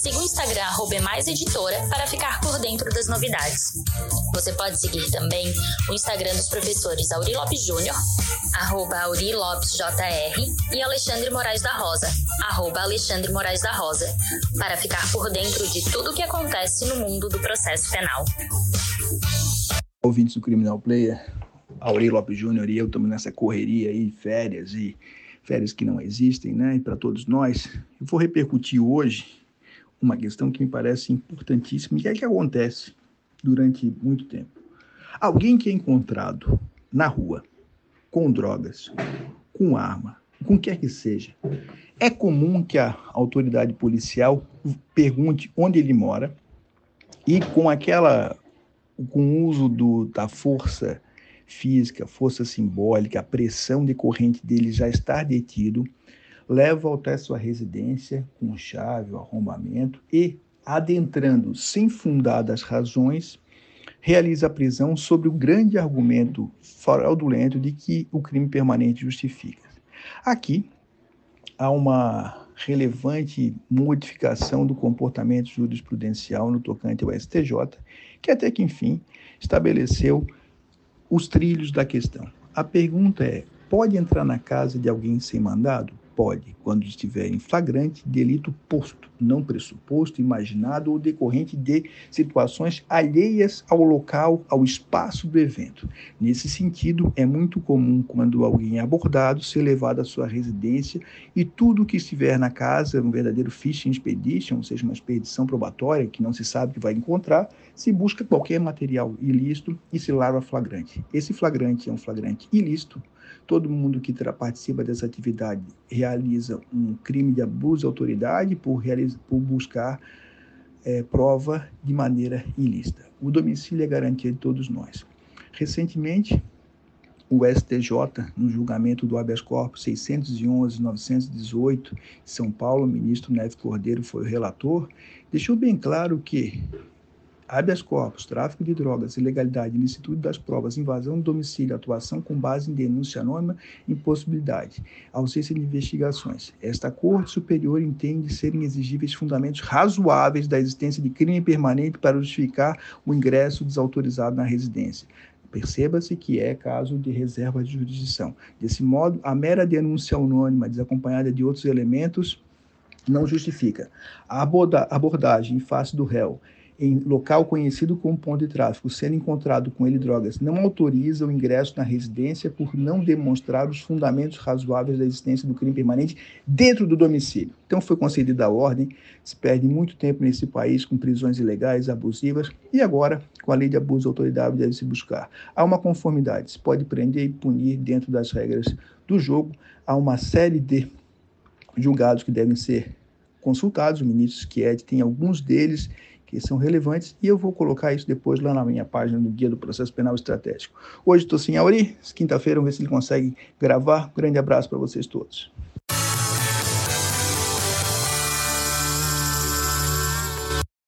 Siga o Instagram @emaiseditora para ficar por dentro das novidades. Você pode seguir também o Instagram dos professores Auri Lopes Júnior, arroba Auri Lopes JR, e Alexandre Moraes da Rosa, arroba Alexandre Moraes da Rosa, para ficar por dentro de tudo o que acontece no mundo do processo penal. Ouvintes do Criminal Player, Auri Lopes Júnior e eu estamos nessa correria aí, férias e férias que não existem, né? E para todos nós, eu vou repercutir hoje uma questão que me parece importantíssima e é que acontece durante muito tempo. Alguém que é encontrado na rua com drogas, com arma, com quer que seja, é comum que a autoridade policial pergunte onde ele mora e com aquela com o uso do, da força física, força simbólica, a pressão decorrente dele já estar detido, leva até sua residência com chave, arrombamento e, adentrando sem fundadas razões, realiza a prisão sobre o grande argumento fraudulento de que o crime permanente justifica. Aqui há uma relevante modificação do comportamento jurisprudencial no tocante ao STJ, que até que enfim estabeleceu os trilhos da questão. A pergunta é: pode entrar na casa de alguém sem mandado? Pode, quando estiver em flagrante delito posto, não pressuposto, imaginado ou decorrente de situações alheias ao local, ao espaço do evento. Nesse sentido, é muito comum quando alguém é abordado ser levado à sua residência e tudo que estiver na casa, um verdadeiro fishing expedition, ou seja, uma expedição probatória que não se sabe que vai encontrar, se busca qualquer material ilícito e se larva flagrante. Esse flagrante é um flagrante ilícito todo mundo que participa dessa atividade realiza um crime de abuso de autoridade por, por buscar é, prova de maneira ilícita. O domicílio é garantia de todos nós. Recentemente, o STJ, no julgamento do habeas corpus 611-918, São Paulo, o ministro Neves Cordeiro foi o relator, deixou bem claro que habeas corpus, tráfico de drogas, ilegalidade, ilicitude das provas, invasão do domicílio, atuação com base em denúncia anônima, impossibilidade, ausência de investigações. Esta Corte Superior entende serem exigíveis fundamentos razoáveis da existência de crime permanente para justificar o ingresso desautorizado na residência. Perceba-se que é caso de reserva de jurisdição. Desse modo, a mera denúncia anônima, desacompanhada de outros elementos, não justifica. A abordagem em face do réu em local conhecido como ponto de tráfico, sendo encontrado com ele drogas, não autoriza o ingresso na residência por não demonstrar os fundamentos razoáveis da existência do crime permanente dentro do domicílio. Então foi concedida a ordem, se perde muito tempo nesse país com prisões ilegais, abusivas, e agora, com a lei de abuso de autoridade, deve se buscar. Há uma conformidade, se pode prender e punir dentro das regras do jogo, há uma série de julgados que devem ser consultados, o ministro Schietti tem alguns deles que são relevantes, e eu vou colocar isso depois lá na minha página do Guia do Processo Penal Estratégico. Hoje estou sem Auri, quinta-feira vamos ver se ele consegue gravar. grande abraço para vocês todos.